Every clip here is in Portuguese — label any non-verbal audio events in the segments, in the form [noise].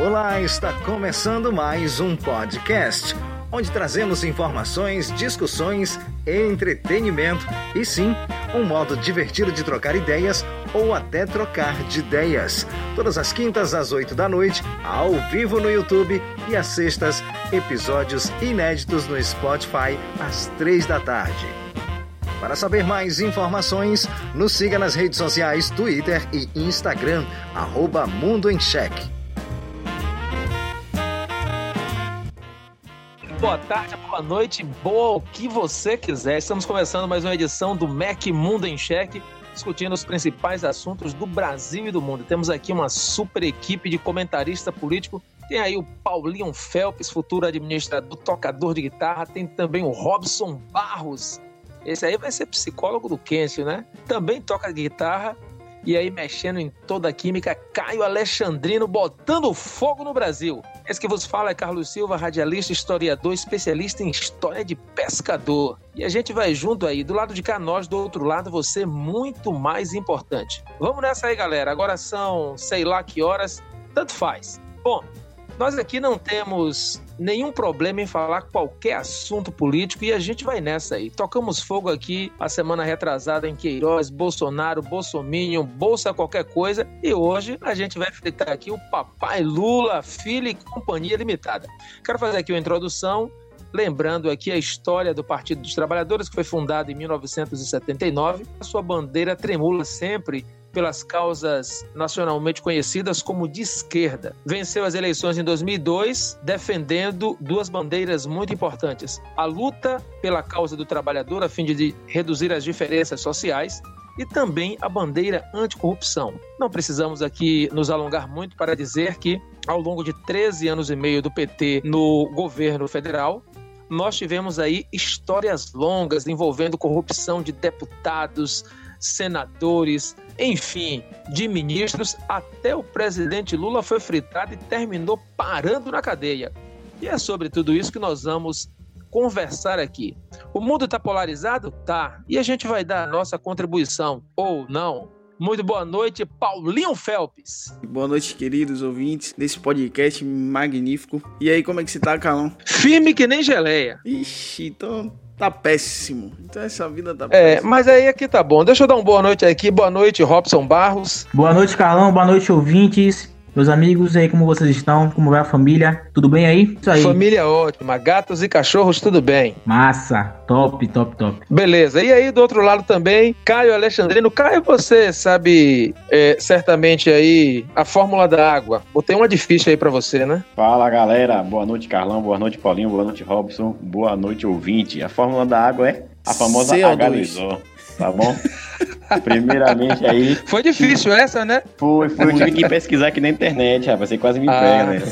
Olá, está começando mais um podcast, onde trazemos informações, discussões, entretenimento e sim, um modo divertido de trocar ideias ou até trocar de ideias. Todas as quintas às oito da noite, ao vivo no YouTube e às sextas, episódios inéditos no Spotify às três da tarde. Para saber mais informações, nos siga nas redes sociais Twitter e Instagram, arroba Mundo em Cheque. Boa tarde, boa noite, boa o que você quiser. Estamos começando mais uma edição do Mac Mundo em Cheque, discutindo os principais assuntos do Brasil e do mundo. Temos aqui uma super equipe de comentarista político. Tem aí o Paulinho Felps, futuro administrador, tocador de guitarra. Tem também o Robson Barros. Esse aí vai ser psicólogo do Kêncio, né? Também toca guitarra e aí mexendo em toda a química, Caio Alexandrino botando fogo no Brasil. Esse que vos fala é Carlos Silva, radialista, historiador, especialista em história de pescador. E a gente vai junto aí, do lado de cá nós, do outro lado você, muito mais importante. Vamos nessa aí, galera. Agora são sei lá que horas, tanto faz. Bom, nós aqui não temos nenhum problema em falar qualquer assunto político e a gente vai nessa aí. Tocamos fogo aqui a semana retrasada em Queiroz, Bolsonaro, Bolsominion, Bolsa qualquer coisa e hoje a gente vai fritar aqui o Papai Lula, Filho e Companhia Limitada. Quero fazer aqui uma introdução lembrando aqui a história do Partido dos Trabalhadores, que foi fundado em 1979. A sua bandeira tremula sempre pelas causas nacionalmente conhecidas como de esquerda. Venceu as eleições em 2002, defendendo duas bandeiras muito importantes: a luta pela causa do trabalhador a fim de reduzir as diferenças sociais e também a bandeira anticorrupção. Não precisamos aqui nos alongar muito para dizer que, ao longo de 13 anos e meio do PT no governo federal, nós tivemos aí histórias longas envolvendo corrupção de deputados, senadores, enfim, de ministros, até o presidente Lula foi fritado e terminou parando na cadeia. E é sobre tudo isso que nós vamos conversar aqui. O mundo está polarizado? Tá. E a gente vai dar a nossa contribuição, ou não. Muito boa noite, Paulinho Felps. Boa noite, queridos ouvintes desse podcast magnífico. E aí, como é que você tá, Calão? Firme que nem geleia. Ixi, então tá péssimo. Então essa vida tá É, mas aí aqui tá bom. Deixa eu dar uma boa noite aqui. Boa noite, Robson Barros. Boa noite, Carlão. Boa noite, ouvintes. Meus amigos, aí como vocês estão? Como vai a família? Tudo bem aí? Isso aí. Família ótima, gatos e cachorros, tudo bem. Massa, top, top, top. Beleza. E aí do outro lado também, Caio Alexandrino. Caio, você sabe é, certamente aí a fórmula da água. Botei uma difícil aí para você, né? Fala galera, boa noite Carlão, boa noite Paulinho, boa noite Robson, boa noite ouvinte. A fórmula da água é a famosa H2O tá bom? [laughs] Primeiramente aí. Foi difícil essa, né? Foi, foi. Eu tive que pesquisar aqui na internet, rapaz. Você quase me ah, pega, né?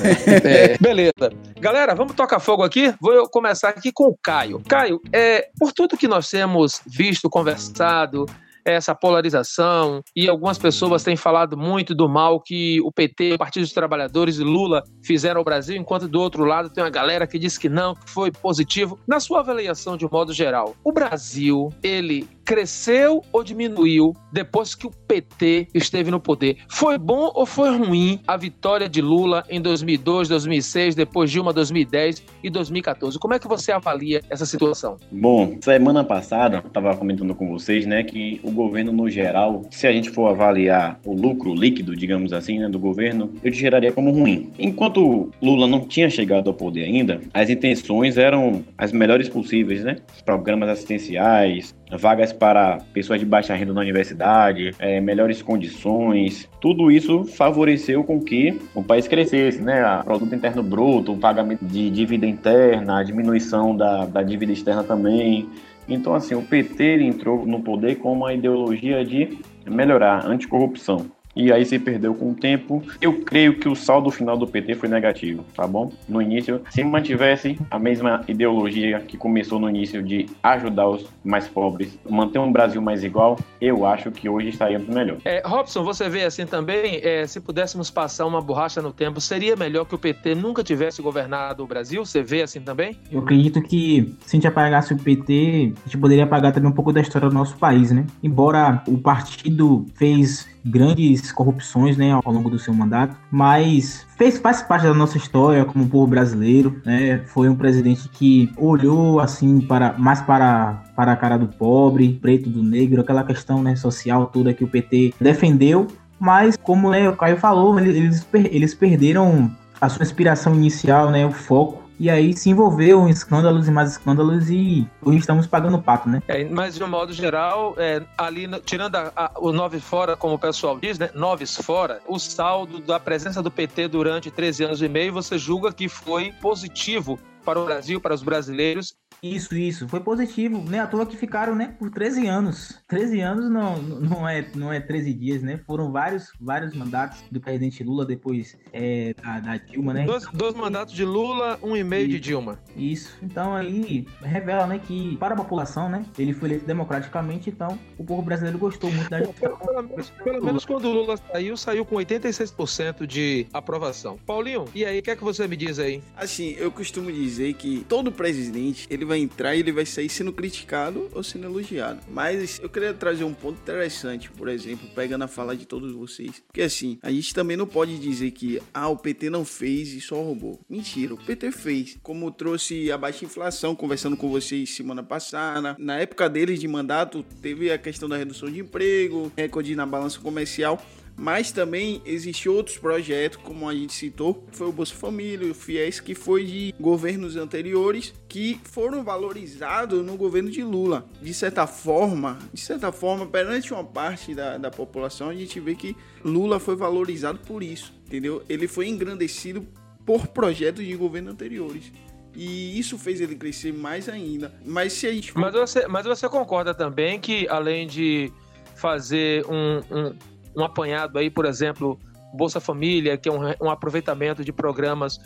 É, beleza. Galera, vamos tocar fogo aqui? Vou começar aqui com o Caio. Caio, é, por tudo que nós temos visto, conversado, essa polarização e algumas pessoas têm falado muito do mal que o PT, o Partido dos Trabalhadores e Lula fizeram ao Brasil, enquanto do outro lado tem uma galera que diz que não, que foi positivo. Na sua avaliação de um modo geral, o Brasil, ele cresceu ou diminuiu depois que o PT esteve no poder? Foi bom ou foi ruim a vitória de Lula em 2002, 2006, depois Dilma 2010 e 2014? Como é que você avalia essa situação? Bom, semana passada estava comentando com vocês, né, que o governo no geral, se a gente for avaliar o lucro líquido, digamos assim, né, do governo, eu geraria como ruim. Enquanto Lula não tinha chegado ao poder ainda, as intenções eram as melhores possíveis, né? Programas assistenciais, vagas para pessoas de baixa renda na universidade, é, melhores condições. Tudo isso favoreceu com que o país crescesse, né? Produto interno bruto, o pagamento de dívida interna, a diminuição da, da dívida externa também. Então, assim, o PT entrou no poder com uma ideologia de melhorar, anticorrupção e aí se perdeu com o tempo. Eu creio que o saldo final do PT foi negativo, tá bom? No início, se mantivesse a mesma ideologia que começou no início de ajudar os mais pobres, manter um Brasil mais igual, eu acho que hoje estaríamos melhor. É, Robson, você vê assim também, é, se pudéssemos passar uma borracha no tempo, seria melhor que o PT nunca tivesse governado o Brasil? Você vê assim também? Eu acredito que se a gente apagasse o PT, a gente poderia apagar também um pouco da história do nosso país, né? Embora o partido fez grandes corrupções, né, ao longo do seu mandato, mas fez faz parte da nossa história como povo brasileiro, né? Foi um presidente que olhou assim para mais para para a cara do pobre, preto, do negro, aquela questão né, social toda que o PT defendeu, mas como né, o Caio falou, eles, eles perderam a sua inspiração inicial, né, o foco e aí se envolveu em escândalos e mais escândalos e hoje estamos pagando pato, né? É, mas de um modo geral, é, ali, tirando a, a, o nove fora, como o pessoal diz, né? Noves fora, o saldo da presença do PT durante 13 anos e meio, você julga que foi positivo para o Brasil, para os brasileiros isso, isso. Foi positivo. Nem à toa que ficaram, né, por 13 anos. 13 anos não, não, é, não é 13 dias, né? Foram vários, vários mandatos do presidente Lula, depois é, da, da Dilma, né? Dois, dois mandatos de Lula, um e meio de Dilma. Isso. Então aí revela, né, que para a população, né, ele foi eleito democraticamente, então o povo brasileiro gostou muito da gestão. Pelo, pelo, menos, pelo menos quando o Lula saiu, saiu com 86% de aprovação. Paulinho, e aí, o que é que você me diz aí? Assim, eu costumo dizer que todo presidente, ele vai entrar e ele vai sair sendo criticado ou sendo elogiado. Mas eu queria trazer um ponto interessante, por exemplo, pegando a fala de todos vocês. Porque assim, a gente também não pode dizer que ah, o PT não fez e só roubou. Mentira, o PT fez. Como trouxe a baixa inflação, conversando com vocês semana passada. Na época deles de mandato, teve a questão da redução de emprego, recorde na balança comercial. Mas também existem outros projetos, como a gente citou, foi o Bolsa Família, o FIES, que foi de governos anteriores que foram valorizados no governo de Lula. De certa forma, de certa forma, perante uma parte da, da população, a gente vê que Lula foi valorizado por isso, entendeu? Ele foi engrandecido por projetos de governo anteriores. E isso fez ele crescer mais ainda. Mas se a gente. Mas, você, mas você concorda também que, além de fazer um, um um apanhado aí, por exemplo, Bolsa Família, que é um, um aproveitamento de programas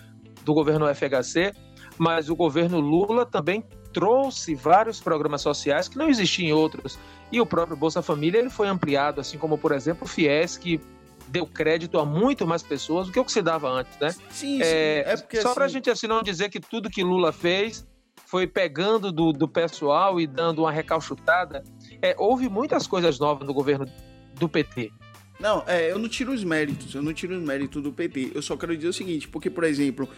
do governo FHC, mas o governo Lula também trouxe vários programas sociais que não existiam em outros. E o próprio Bolsa Família ele foi ampliado, assim como, por exemplo, o FIES, que deu crédito a muito mais pessoas do que o que se dava antes, né? Sim, sim. É, é porque, só assim... para a gente assim não dizer que tudo que Lula fez foi pegando do, do pessoal e dando uma recalchutada. É, houve muitas coisas novas no governo do PT. Não, é, eu não tiro os méritos, eu não tiro os méritos do PT. Eu só quero dizer o seguinte, porque, por exemplo,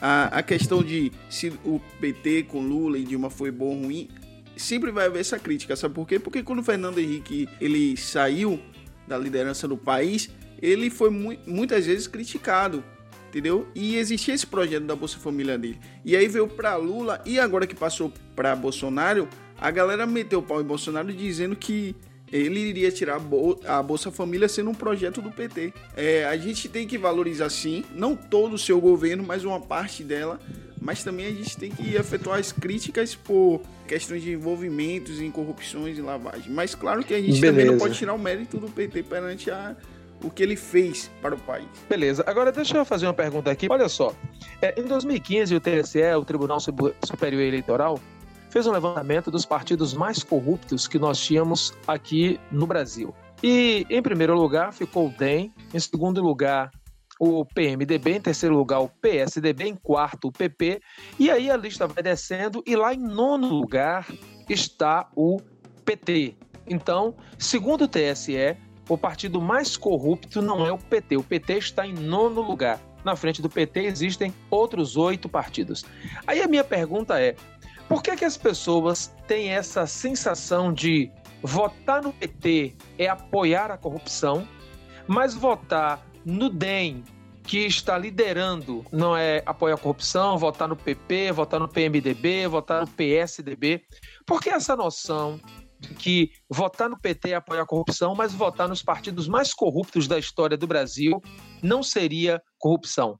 a, a questão de se o PT com Lula e Dilma foi bom ou ruim, sempre vai haver essa crítica, sabe por quê? Porque quando o Fernando Henrique ele saiu da liderança do país, ele foi mu muitas vezes criticado, entendeu? E existia esse projeto da Bolsa Família dele. E aí veio para Lula e agora que passou para Bolsonaro, a galera meteu o pau em Bolsonaro dizendo que ele iria tirar a Bolsa Família sendo um projeto do PT. É, a gente tem que valorizar sim, não todo o seu governo, mas uma parte dela, mas também a gente tem que efetuar as críticas por questões de envolvimentos em corrupções e lavagem. Mas claro que a gente Beleza. também não pode tirar o mérito do PT perante a, o que ele fez para o país. Beleza. Agora deixa eu fazer uma pergunta aqui. Olha só, é, em 2015 o TSE, o Tribunal Superior Eleitoral, fez um levantamento dos partidos mais corruptos que nós tínhamos aqui no Brasil. E em primeiro lugar ficou o DEM, em segundo lugar o PMDB, em terceiro lugar o PSDB, em quarto o PP, e aí a lista vai descendo e lá em nono lugar está o PT. Então, segundo o TSE, o partido mais corrupto não é o PT, o PT está em nono lugar. Na frente do PT existem outros oito partidos. Aí a minha pergunta é: por que, que as pessoas têm essa sensação de votar no PT é apoiar a corrupção, mas votar no DEM, que está liderando, não é apoiar a corrupção, votar no PP, votar no PMDB, votar no PSDB? Por que essa noção de que votar no PT é apoiar a corrupção, mas votar nos partidos mais corruptos da história do Brasil não seria corrupção?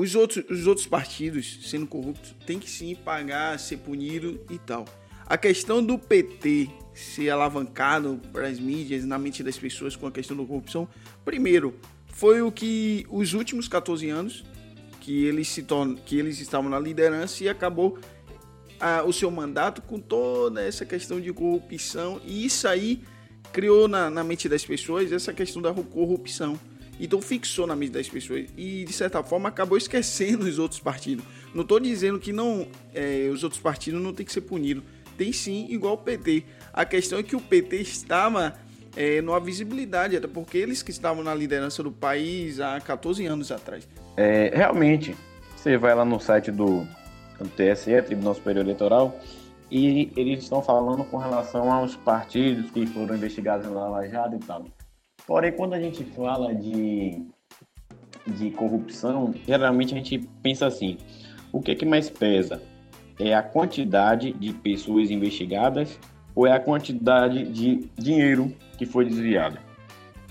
Os outros, os outros partidos sendo corruptos tem que sim pagar, ser punido e tal. A questão do PT ser alavancado para as mídias, na mente das pessoas com a questão da corrupção, primeiro, foi o que os últimos 14 anos que eles se tornam, que eles estavam na liderança e acabou a, o seu mandato com toda essa questão de corrupção e isso aí criou na, na mente das pessoas essa questão da corrupção. Então fixou na mente das pessoas e de certa forma acabou esquecendo os outros partidos. Não estou dizendo que não é, os outros partidos não tem que ser punidos. Tem sim, igual o PT. A questão é que o PT estava é, há visibilidade, até porque eles que estavam na liderança do país há 14 anos atrás. É, realmente, você vai lá no site do, do TSE, Tribunal Superior Eleitoral, e eles estão falando com relação aos partidos que foram investigados na Lava Jato e tal. Porém, quando a gente fala de, de corrupção, geralmente a gente pensa assim: o que é que mais pesa? É a quantidade de pessoas investigadas ou é a quantidade de dinheiro que foi desviado?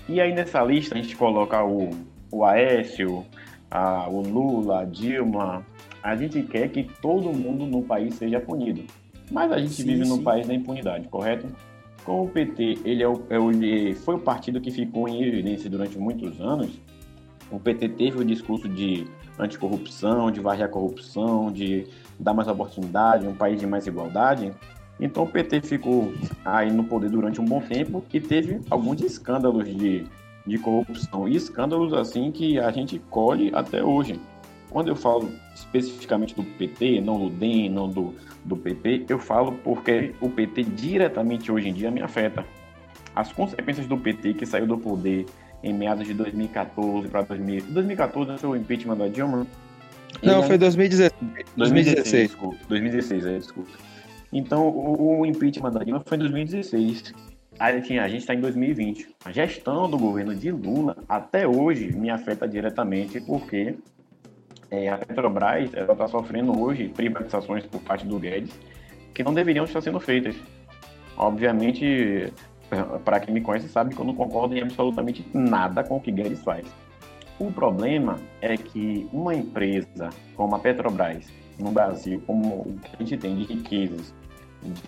E aí nessa lista a gente coloca o, o Aécio, a, o Lula, a Dilma. A gente quer que todo mundo no país seja punido. Mas a gente sim, vive sim. no país da impunidade, correto? Como o PT ele, é o, é o, foi o partido que ficou em evidência durante muitos anos, o PT teve o discurso de anticorrupção, de varrer a corrupção, de dar mais oportunidade, um país de mais igualdade. Então o PT ficou aí no poder durante um bom tempo e teve alguns escândalos de, de corrupção. E escândalos assim que a gente colhe até hoje. Quando eu falo especificamente do PT, não do DEM, não do, do PP, eu falo porque o PT diretamente hoje em dia me afeta. As consequências do PT que saiu do poder em meados de 2014 para 2000. 2014 foi o impeachment da Dilma? Não, foi 2016. 2016, desculpa. 2016, é, desculpa. Então, o, o impeachment da Dilma foi em 2016. Aí tinha, a gente está em 2020. A gestão do governo de Lula até hoje me afeta diretamente porque é, a Petrobras está sofrendo hoje privatizações por parte do Guedes que não deveriam estar sendo feitas. Obviamente, para quem me conhece sabe que eu não concordo em absolutamente nada com o que Guedes faz. O problema é que uma empresa como a Petrobras, no Brasil, como o que a gente tem de riquezas,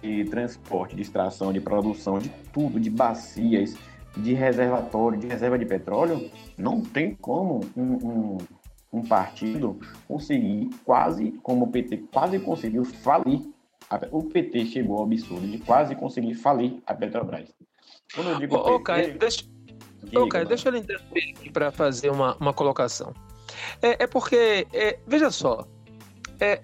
de transporte, de extração, de produção, de tudo, de bacias, de reservatório, de reserva de petróleo, não tem como um, um um partido conseguir quase, como o PT quase conseguiu falir. O PT chegou ao absurdo de quase conseguir falir a Petrobras. Quando eu digo ô, PT, Caio, deixa, ô, Caio, deixa eu interromper aqui para fazer uma, uma colocação. É, é porque, é, veja só, é,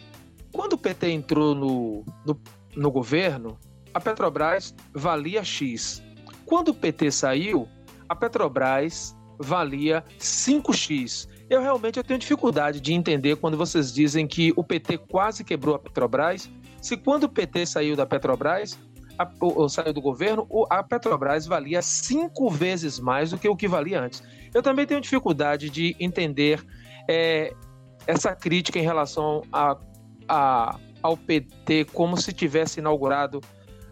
quando o PT entrou no, no, no governo, a Petrobras valia X. Quando o PT saiu, a Petrobras valia 5x. Eu realmente eu tenho dificuldade de entender quando vocês dizem que o PT quase quebrou a Petrobras. Se quando o PT saiu da Petrobras, a, ou, saiu do governo, a Petrobras valia cinco vezes mais do que o que valia antes. Eu também tenho dificuldade de entender é, essa crítica em relação a, a, ao PT como se tivesse inaugurado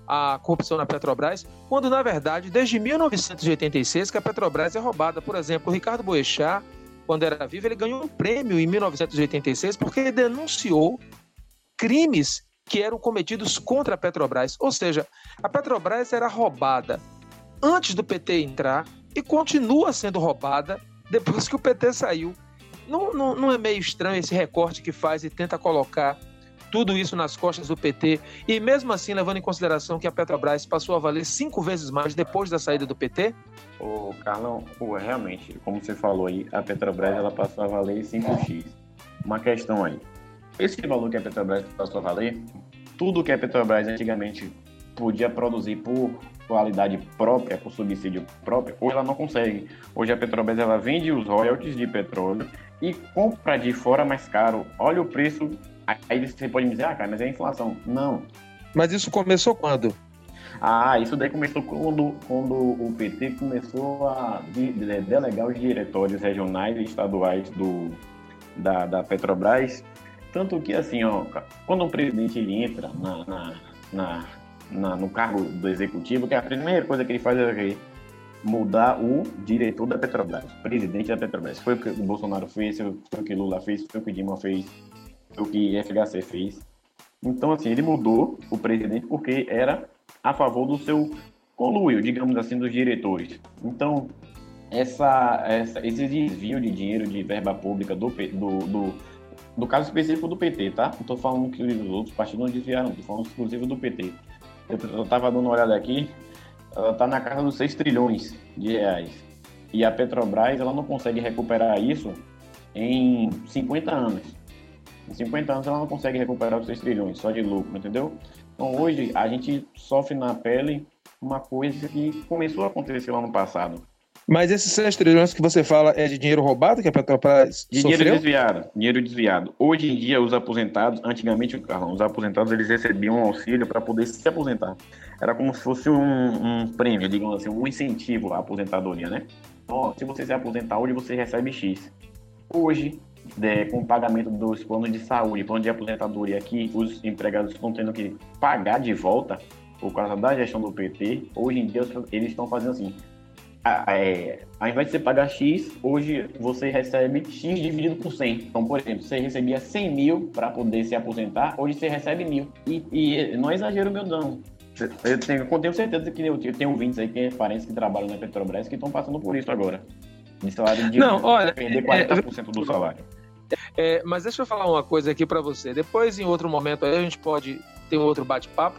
a corrupção na Petrobras, quando na verdade, desde 1986 que a Petrobras é roubada. Por exemplo, o Ricardo Boechat, quando era vivo, ele ganhou um prêmio em 1986 porque denunciou crimes que eram cometidos contra a Petrobras. Ou seja, a Petrobras era roubada antes do PT entrar e continua sendo roubada depois que o PT saiu. Não, não, não é meio estranho esse recorte que faz e tenta colocar tudo isso nas costas do PT, e mesmo assim levando em consideração que a Petrobras passou a valer cinco vezes mais depois da saída do PT? Ô, Carlão, realmente, como você falou aí, a Petrobras ela passou a valer 5x. Uma questão aí. Esse valor que a Petrobras passou a valer, tudo que a Petrobras antigamente podia produzir por qualidade própria, por subsídio próprio, hoje ela não consegue. Hoje a Petrobras ela vende os royalties de petróleo e compra de fora mais caro. Olha o preço Aí você pode me dizer, ah, cara, mas é inflação. Não. Mas isso começou quando? Ah, isso daí começou quando, quando o PT começou a delegar os diretórios regionais e estaduais do, da, da Petrobras. Tanto que, assim, ó, quando um presidente ele entra na, na, na, na, no cargo do executivo, que a primeira coisa que ele faz é mudar o diretor da Petrobras, presidente da Petrobras. Foi o que o Bolsonaro fez, foi o que Lula fez, foi o que Dilma fez, o que FHC fez. Então, assim, ele mudou o presidente porque era a favor do seu conluio, digamos assim, dos diretores. Então, essa, essa, esse desvio de dinheiro de verba pública do, do, do, do caso específico do PT, tá? Não estou falando que os outros partidos não desviaram, estou falando exclusivo do PT. Eu estava dando uma olhada aqui, ela está na casa dos 6 trilhões de reais. E a Petrobras ela não consegue recuperar isso em 50 anos. Em 50 anos ela não consegue recuperar os 6 trilhões só de lucro, entendeu? Então hoje a gente sofre na pele uma coisa que começou a acontecer lá no passado. Mas esses 6 trilhões que você fala é de dinheiro roubado que a Petrobras Dinheiro sofreu? desviado, dinheiro desviado. Hoje em dia, os aposentados, antigamente, Carlão, os aposentados eles recebiam um auxílio para poder se aposentar. Era como se fosse um, um, prêmio, digamos assim, um incentivo à aposentadoria, né? Então, se você se aposentar hoje, você recebe X. Hoje, de, com o pagamento dos planos de saúde, plano de aposentadoria que os empregados estão tendo que pagar de volta por causa da gestão do PT, hoje em dia eles estão fazendo assim, é, ao invés de você pagar X, hoje você recebe X dividido por 100. Então, por exemplo, você recebia 100 mil para poder se aposentar, hoje você recebe mil. E, e não é exagero meu não. Eu tenho, eu tenho certeza que eu, eu tenho ouvintes aí, que é parentes que trabalham na Petrobras, que estão passando por isso agora. De salário de não, olha, perder 40% é, do salário. É, mas deixa eu falar uma coisa aqui para você. Depois, em outro momento, aí a gente pode ter um outro bate-papo.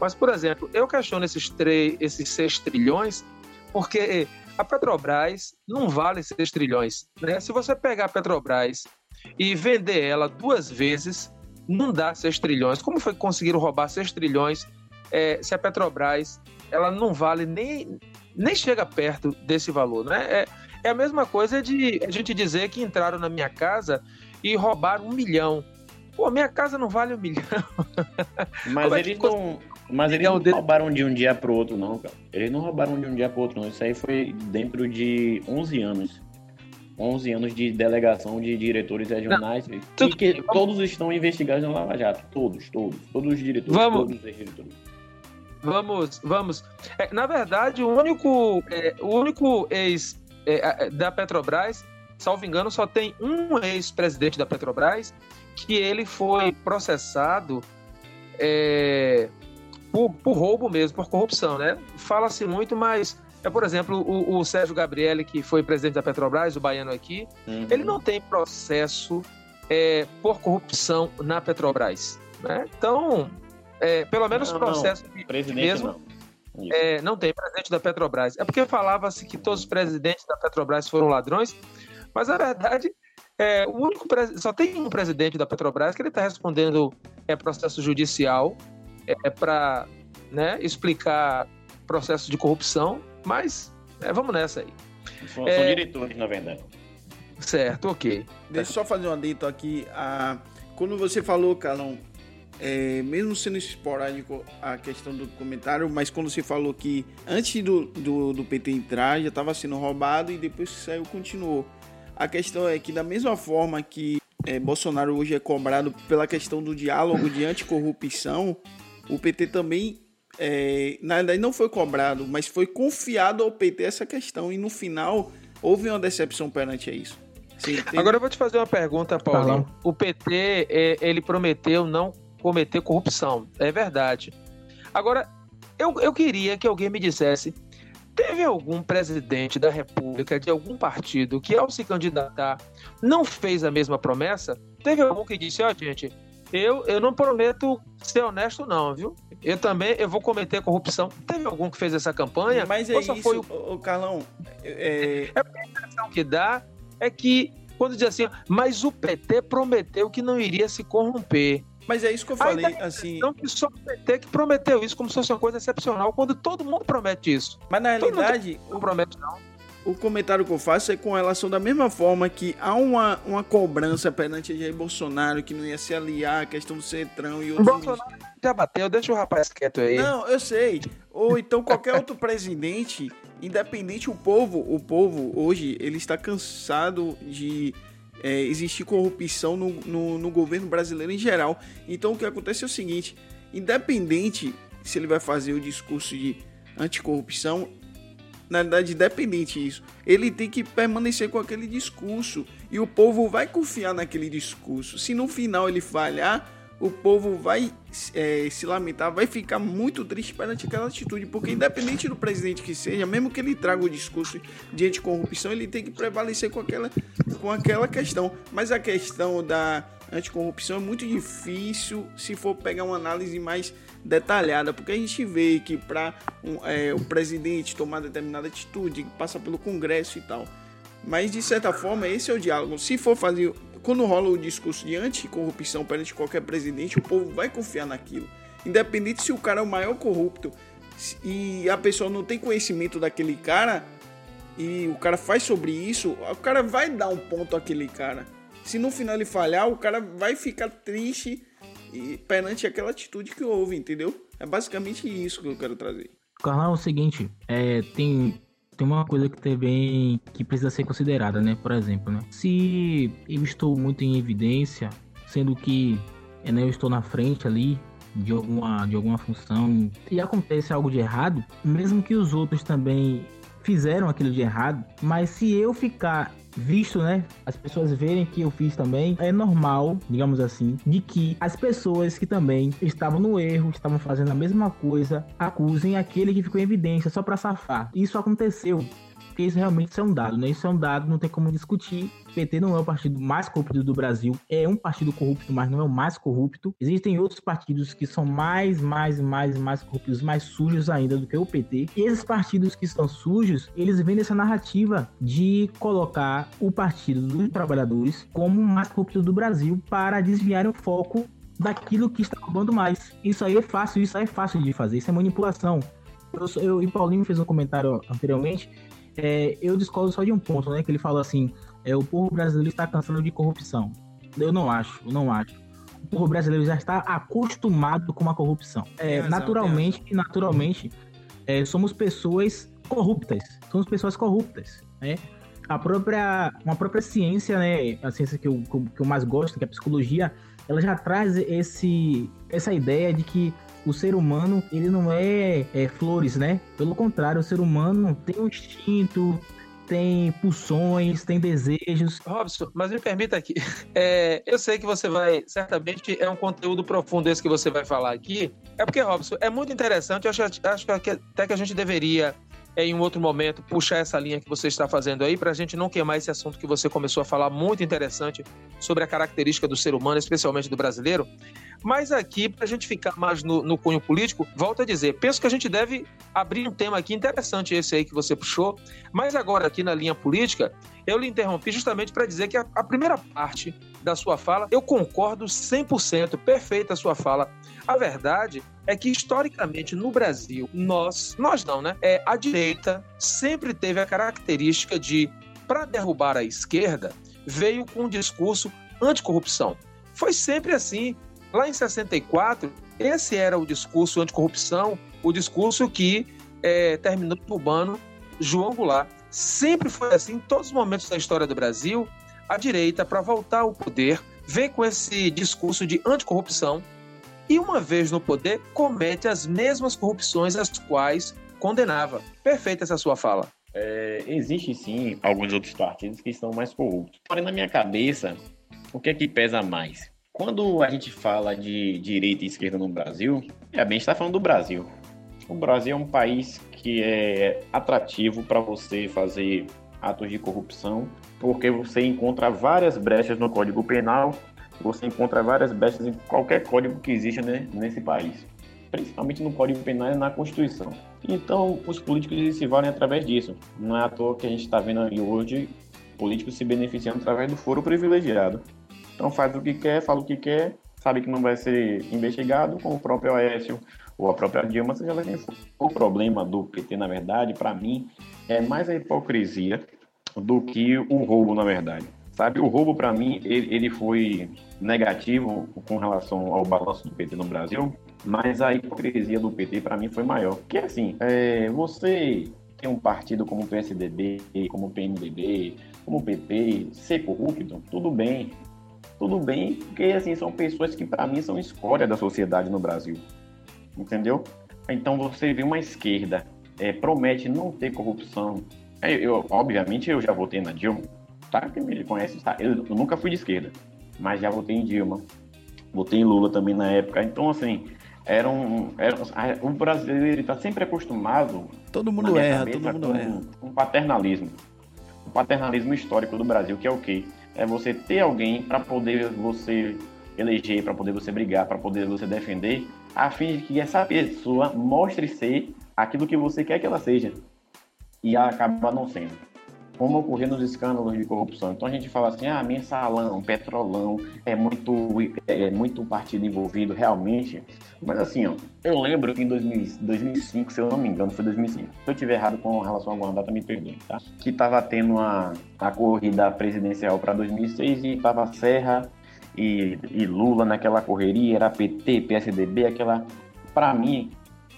Mas, por exemplo, eu questiono esses, três, esses 6 trilhões porque a Petrobras não vale 6 trilhões. Né? Se você pegar a Petrobras e vender ela duas vezes, não dá 6 trilhões. Como foi que conseguiram roubar 6 trilhões é, se a Petrobras ela não vale nem, nem chega perto desse valor? Né? É, é a mesma coisa de a gente dizer que entraram na minha casa e roubaram um milhão. Pô, minha casa não vale um milhão. [laughs] Mas é eles não. Mas eles não roubaram de um dia para o outro, não, cara. Eles não roubaram de um dia para o outro, não. Isso aí foi dentro de 11 anos. 11 anos de delegação de diretores regionais. Não, que todos estão investigados no Lava Jato. Todos, todos. Todos os diretores, vamos, todos os diretores. Vamos, vamos. É, na verdade, o único, é, o único ex é, da Petrobras, salvo engano, só tem um ex-presidente da Petrobras que ele foi processado é, por, por roubo mesmo, por corrupção, né? Fala-se muito, mas é, por exemplo, o, o, Sérgio Gabrielli, que foi presidente da Petrobras, o baiano aqui, uhum. ele não tem processo é, por corrupção na Petrobras. Né? Então, é, pelo menos não, processo não. Presidente mesmo. Não. É, não tem presidente da Petrobras. É porque falava-se que todos os presidentes da Petrobras foram ladrões, mas a verdade é o único só tem um presidente da Petrobras que ele está respondendo é processo judicial é, para né, explicar processo de corrupção, mas é, vamos nessa aí. São, é, são diretores, na verdade. Certo, ok. Deixa eu só fazer um adito aqui. A, quando você falou, Calão, é, mesmo sendo esporádico a questão do comentário, mas quando você falou que antes do, do, do PT entrar já estava sendo roubado e depois que saiu continuou. A questão é que da mesma forma que é, Bolsonaro hoje é cobrado pela questão do diálogo de anticorrupção, o PT também, é, na verdade, não foi cobrado, mas foi confiado ao PT essa questão. E no final, houve uma decepção perante a isso. Sim, tem... Agora eu vou te fazer uma pergunta, Paulo. Tá o PT, é, ele prometeu não cometer corrupção. É verdade. Agora, eu, eu queria que alguém me dissesse Teve algum presidente da República de algum partido que, ao se candidatar, não fez a mesma promessa? Teve algum que disse: Ó, oh, gente, eu, eu não prometo ser honesto, não, viu? Eu também eu vou cometer corrupção. Teve algum que fez essa campanha? Mas é isso, foi o... Carlão. É... é [laughs] a impressão que dá é que, quando diz assim, mas o PT prometeu que não iria se corromper. Mas é isso que eu falei, Aí, assim. Não que só o PT que prometeu isso como se fosse uma coisa excepcional, quando todo mundo promete isso. Mas na realidade. Não promete, não o comentário que eu faço é com relação da mesma forma que há uma, uma cobrança perante Jair Bolsonaro que não ia se aliar à questão do Centrão e outros. Bolsonaro já bateu, deixa o rapaz quieto aí. Não, eu sei. Ou então qualquer outro presidente, independente o povo, o povo hoje ele está cansado de é, existir corrupção no, no, no governo brasileiro em geral. Então o que acontece é o seguinte: independente se ele vai fazer o discurso de anticorrupção, na verdade, independente disso, ele tem que permanecer com aquele discurso e o povo vai confiar naquele discurso. Se no final ele falhar, o povo vai é, se lamentar, vai ficar muito triste perante aquela atitude, porque independente do presidente que seja, mesmo que ele traga o discurso de anticorrupção, ele tem que prevalecer com aquela, com aquela questão. Mas a questão da anticorrupção é muito difícil se for pegar uma análise mais detalhada, porque a gente vê que para um, é, o presidente tomar determinada atitude, passa pelo Congresso e tal. Mas de certa forma, esse é o diálogo. Se for fazer quando rola o discurso de anticorrupção perante qualquer presidente, o povo vai confiar naquilo. Independente se o cara é o maior corrupto e a pessoa não tem conhecimento daquele cara e o cara faz sobre isso, o cara vai dar um ponto àquele cara. Se no final ele falhar, o cara vai ficar triste e perante aquela atitude que houve, entendeu? É basicamente isso que eu quero trazer. Carlão, é o seguinte, é, tem, tem uma coisa que também que precisa ser considerada, né? Por exemplo, né? Se eu estou muito em evidência, sendo que né, eu estou na frente ali de alguma, de alguma função e acontece algo de errado, mesmo que os outros também fizeram aquilo de errado, mas se eu ficar visto, né, as pessoas verem que eu fiz também, é normal, digamos assim, de que as pessoas que também estavam no erro, estavam fazendo a mesma coisa, acusem aquele que ficou em evidência só para safar. Isso aconteceu porque isso realmente é um dado, né? Isso é um dado, não tem como discutir. O PT não é o partido mais corrupto do Brasil, é um partido corrupto, mas não é o mais corrupto. Existem outros partidos que são mais, mais, mais, mais corruptos, mais sujos ainda do que o PT. E esses partidos que são sujos, eles vêm dessa narrativa de colocar o Partido dos Trabalhadores como o mais corrupto do Brasil para desviar o foco daquilo que está roubando mais. Isso aí é fácil, isso aí é fácil de fazer, isso é manipulação. Eu, eu, e Paulinho fez um comentário anteriormente é, eu discordo só de um ponto, né? Que ele fala assim: é, o povo brasileiro está cansado de corrupção. Eu não acho, eu não acho. O povo brasileiro já está acostumado com a corrupção. É, naturalmente, naturalmente, é, somos pessoas corruptas. Somos pessoas corruptas, né? A própria, uma própria ciência, né? A ciência que eu, que eu mais gosto, que é a psicologia, ela já traz esse, essa ideia de que o ser humano, ele não é, é flores, né? Pelo contrário, o ser humano tem um instinto, tem pulsões, tem desejos. Robson, mas me permita aqui. [laughs] É, eu sei que você vai, certamente é um conteúdo profundo esse que você vai falar aqui. É porque, Robson, é muito interessante. Eu acho, acho que até que a gente deveria, em um outro momento, puxar essa linha que você está fazendo aí, para a gente não queimar esse assunto que você começou a falar, muito interessante, sobre a característica do ser humano, especialmente do brasileiro. Mas aqui, para a gente ficar mais no, no cunho político, volto a dizer, penso que a gente deve abrir um tema aqui interessante, esse aí que você puxou. Mas agora, aqui na linha política, eu lhe interrompi justamente para dizer que a, a, primeira parte da sua fala, eu concordo 100%, perfeita a sua fala. A verdade é que, historicamente, no Brasil, nós, nós não, né? É, a direita sempre teve a característica de, para derrubar a esquerda, veio com um discurso anticorrupção. Foi sempre assim. Lá em 64, esse era o discurso anticorrupção, o discurso que é, terminou derrubando João Goulart. Sempre foi assim, em todos os momentos da história do Brasil, a direita, para voltar ao poder, vem com esse discurso de anticorrupção e, uma vez no poder, comete as mesmas corrupções as quais condenava. Perfeita essa sua fala. É, existe sim alguns outros partidos que estão mais corruptos. Porém, na minha cabeça, o que é que pesa mais? Quando a gente fala de direita e esquerda no Brasil, é bem está falando do Brasil. O Brasil é um país que é atrativo para você fazer atos de corrupção, porque você encontra várias brechas no Código Penal, você encontra várias brechas em qualquer código que exista né, nesse país, principalmente no Código Penal e na Constituição. Então, os políticos se valem através disso. Não é à toa que a gente está vendo hoje políticos se beneficiando através do foro privilegiado. Então faz o que quer, fala o que quer, sabe que não vai ser investigado, como o próprio Oécio ou a própria Dilma, seja lá quem for. O problema do PT, na verdade, para mim, é mais a hipocrisia do que o roubo, na verdade. Sabe, o roubo, para mim, ele, ele foi negativo com relação ao balanço do PT no Brasil, mas a hipocrisia do PT, para mim, foi maior. Que assim, é, você tem um partido como o PSDB, como o PMDB, como o PP, ser corrupto, tudo bem tudo bem, porque assim são pessoas que para mim são escória da sociedade no Brasil, entendeu? Então você vê uma esquerda é, promete não ter corrupção. É, eu, obviamente eu já votei na Dilma, tá? Quem me conhece, tá? Eu, eu nunca fui de esquerda, mas já votei em Dilma, votei em Lula também na época. Então assim era um, era, o brasileiro está sempre acostumado. Todo mundo erra, todo mundo erra. Um paternalismo, um paternalismo histórico do Brasil que é o quê? É você ter alguém para poder você eleger, para poder você brigar, para poder você defender, a fim de que essa pessoa mostre ser aquilo que você quer que ela seja. E ela acaba não sendo. Como ocorrer nos escândalos de corrupção. Então a gente fala assim, ah, mensalão, petrolão, é muito, é muito partido envolvido realmente. Mas assim, ó, eu lembro que em 2000, 2005, se eu não me engano, foi 2005. Se eu tiver errado com relação a alguma data, me perdoe, tá? Que estava tendo a, a corrida presidencial para 2006 e estava Serra e, e Lula naquela correria, era PT, PSDB, aquela... Para mim,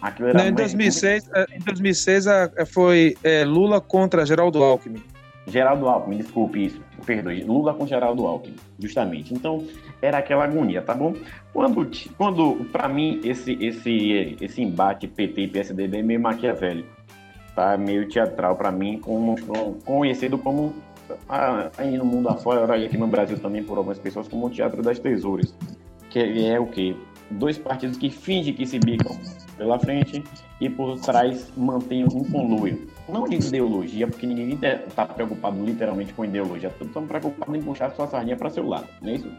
Aquilo era Não, em, 2006, muito... É, em 2006 foi é, Lula contra Geraldo Alckmin. Geraldo Alckmin, desculpe isso, perdoe. Lula com Geraldo Alckmin, justamente. Então, era aquela agonia, tá bom? Quando, quando para mim, esse, esse, esse embate PT e PSDB é meio maquiavélico, tá? Meio teatral para mim, como, conhecido como, aí no mundo afora, e aqui no Brasil também por algumas pessoas, como o Teatro das Tesouras. Que é o quê? Dois partidos que fingem que se bicam pela frente e por trás mantém um conluio. Não de ideologia, porque ninguém está preocupado literalmente com ideologia, todos estão preocupados em puxar sua sardinha para seu lado, não é isso?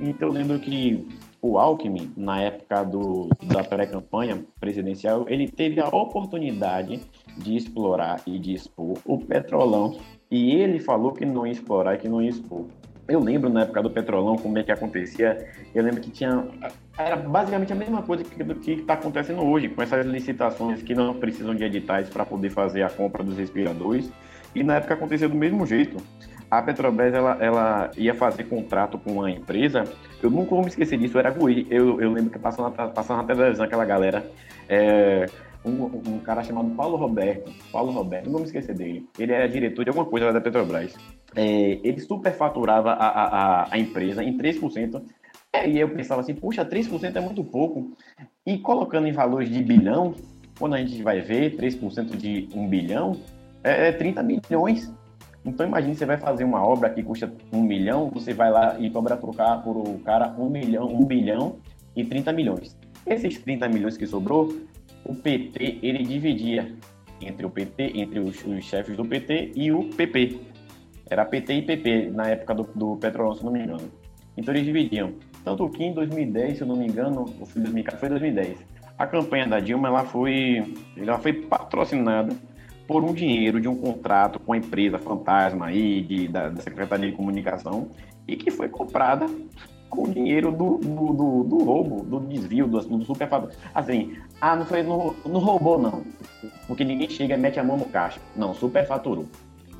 Então eu lembro que o Alckmin, na época do, da pré-campanha presidencial, ele teve a oportunidade de explorar e de expor o petrolão e ele falou que não ia explorar e que não ia expor. Eu lembro na época do Petrolão como é que acontecia. Eu lembro que tinha. Era basicamente a mesma coisa que está acontecendo hoje, com essas licitações que não precisam de editais para poder fazer a compra dos respiradores. E na época acontecia do mesmo jeito. A Petrobras ela, ela ia fazer contrato com uma empresa. Eu nunca vou me esquecer disso, era Gui. Eu, eu lembro que passando, passando na televisão aquela galera. É, um, um, cara chamado Paulo Roberto. Paulo Roberto, não vou me esquecer dele. Ele era diretor de alguma coisa da Petrobras é, ele superfaturava a, a, a empresa em 3%. É, e eu pensava assim, puxa, 3% é muito pouco. E colocando em valores de bilhão, quando a gente vai ver 3% de 1 bilhão, é, é 30 milhões. Então imagine, você vai fazer uma obra que custa 1 milhão, você vai lá e cobra trocar por o cara 1 milhão, 1 bilhão e 30 milhões. Esses 30 milhões que sobrou, o PT ele dividia entre o PT, entre os, os chefes do PT e o PP. Era PT e PP na época do, do Petrolão, se não me engano. Então eles dividiam. Tanto que em 2010, se eu não me engano, ou foi 2014, foi 2010, a campanha da Dilma ela foi, ela foi patrocinada por um dinheiro de um contrato com a empresa fantasma aí de, da, da Secretaria de Comunicação e que foi comprada com o dinheiro do, do, do, do roubo, do desvio, do, do superfator. Assim, ah, não foi, não, não roubou não, porque ninguém chega e mete a mão no caixa. Não, superfaturou.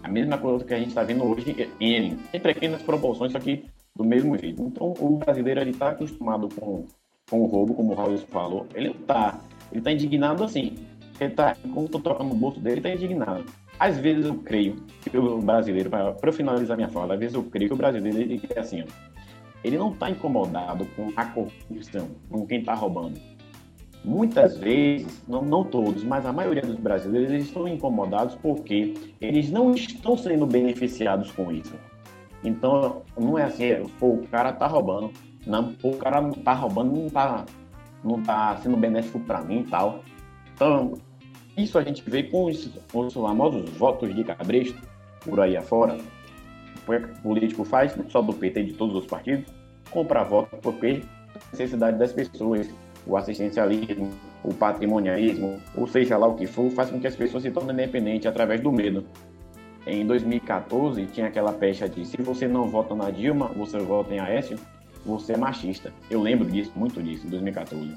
A mesma coisa que a gente está vendo hoje em, em pequenas proporções, só que do mesmo jeito. Então, o brasileiro ele está acostumado com, com o roubo, como o Raul falou. Ele está ele tá indignado assim. Ele tá, como estou tocando no bolso dele, está indignado. Às vezes eu creio que o brasileiro, para finalizar minha fala, às vezes eu creio que o brasileiro ele é assim, ó, ele não está incomodado com a corrupção, com quem está roubando Muitas vezes, não, não todos, mas a maioria dos brasileiros eles estão incomodados porque eles não estão sendo beneficiados com isso. Então, não é assim, pô, o cara tá roubando, não, pô, o cara tá roubando, não tá, não tá sendo benéfico para mim e tal. Então, isso a gente vê com os, com os famosos votos de cabresto por aí afora. O político faz, não só do PT, de todos os partidos, comprar voto porque necessidade das pessoas o assistencialismo, o patrimonialismo, ou seja lá o que for, faz com que as pessoas se tornem independentes através do medo. Em 2014, tinha aquela pecha de se você não vota na Dilma, você vota em Aécio, você é machista. Eu lembro disso, muito disso, em 2014.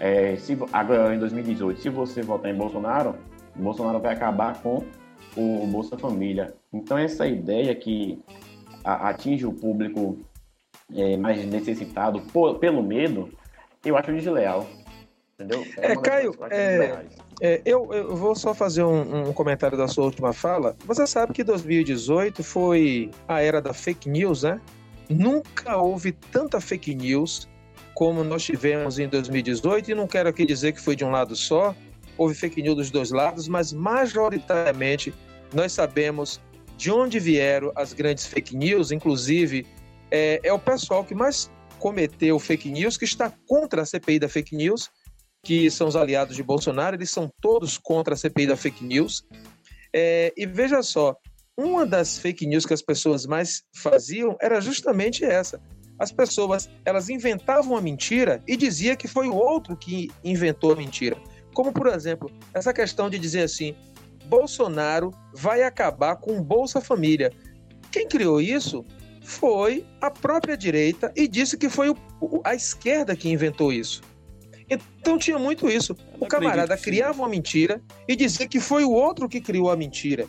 É, se, agora, em 2018, se você votar em Bolsonaro, Bolsonaro vai acabar com o Bolsa Família. Então, essa ideia que atinge o público é, mais necessitado por, pelo medo, eu acho desleal. Entendeu? É, é Caio, é, é, eu, eu, vou só fazer um, um, comentário da sua última fala. Você sabe que 2018 foi a era da fake news, né? Nunca houve tanta fake news como nós tivemos em 2018, e não quero aqui dizer que foi de um lado só, houve fake news dos dois lados, mas majoritariamente nós sabemos de onde vieram as grandes fake news, inclusive é, é o pessoal que mais cometeu fake news, que está contra a CPI da fake news, que são os aliados de Bolsonaro, eles são todos contra a CPI da fake news. É, e veja só, uma das fake news que as pessoas mais faziam era justamente essa. As pessoas, elas inventavam a mentira e dizia que foi o outro que inventou a mentira. Como, por exemplo, essa questão de dizer assim, Bolsonaro vai acabar com Bolsa Família. Quem criou isso foi a própria direita e disse que foi o, a esquerda que inventou isso. Então tinha muito isso. O camarada criava uma mentira e dizia que foi o outro que criou a mentira.